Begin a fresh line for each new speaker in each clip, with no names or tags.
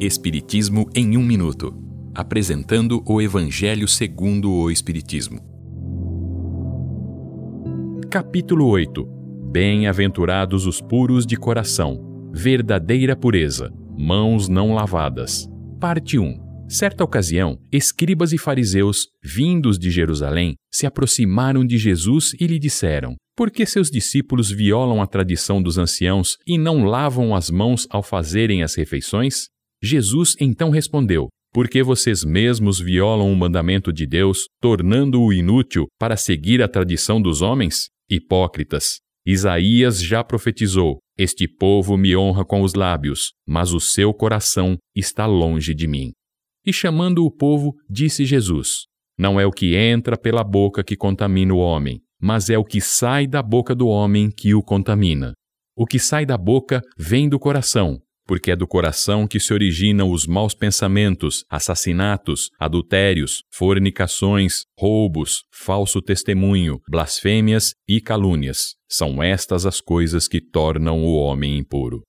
Espiritismo em um minuto, apresentando o Evangelho segundo o Espiritismo. Capítulo 8. Bem-aventurados os puros de coração, verdadeira pureza, mãos não lavadas. Parte 1. Certa ocasião, escribas e fariseus, vindos de Jerusalém, se aproximaram de Jesus e lhe disseram: Por que seus discípulos violam a tradição dos anciãos e não lavam as mãos ao fazerem as refeições? Jesus então respondeu: Porque vocês mesmos violam o mandamento de Deus, tornando-o inútil para seguir a tradição dos homens? Hipócritas! Isaías já profetizou: Este povo me honra com os lábios, mas o seu coração está longe de mim. E chamando o povo, disse Jesus: Não é o que entra pela boca que contamina o homem, mas é o que sai da boca do homem que o contamina. O que sai da boca vem do coração, porque é do coração que se originam os maus pensamentos, assassinatos, adultérios, fornicações, roubos, falso testemunho, blasfêmias e calúnias. São estas as coisas que tornam o homem impuro.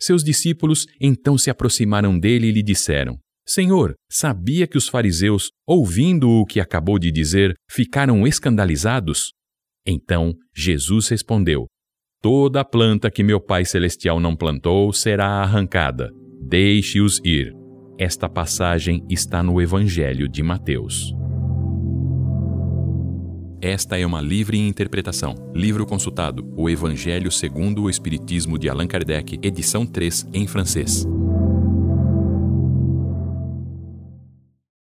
Seus discípulos então se aproximaram dele e lhe disseram: Senhor, sabia que os fariseus, ouvindo o que acabou de dizer, ficaram escandalizados? Então Jesus respondeu: Toda planta que meu Pai Celestial não plantou será arrancada. Deixe-os ir. Esta passagem está no Evangelho de Mateus. Esta é uma livre interpretação. Livro consultado: O Evangelho segundo o Espiritismo de Allan Kardec, edição 3, em francês.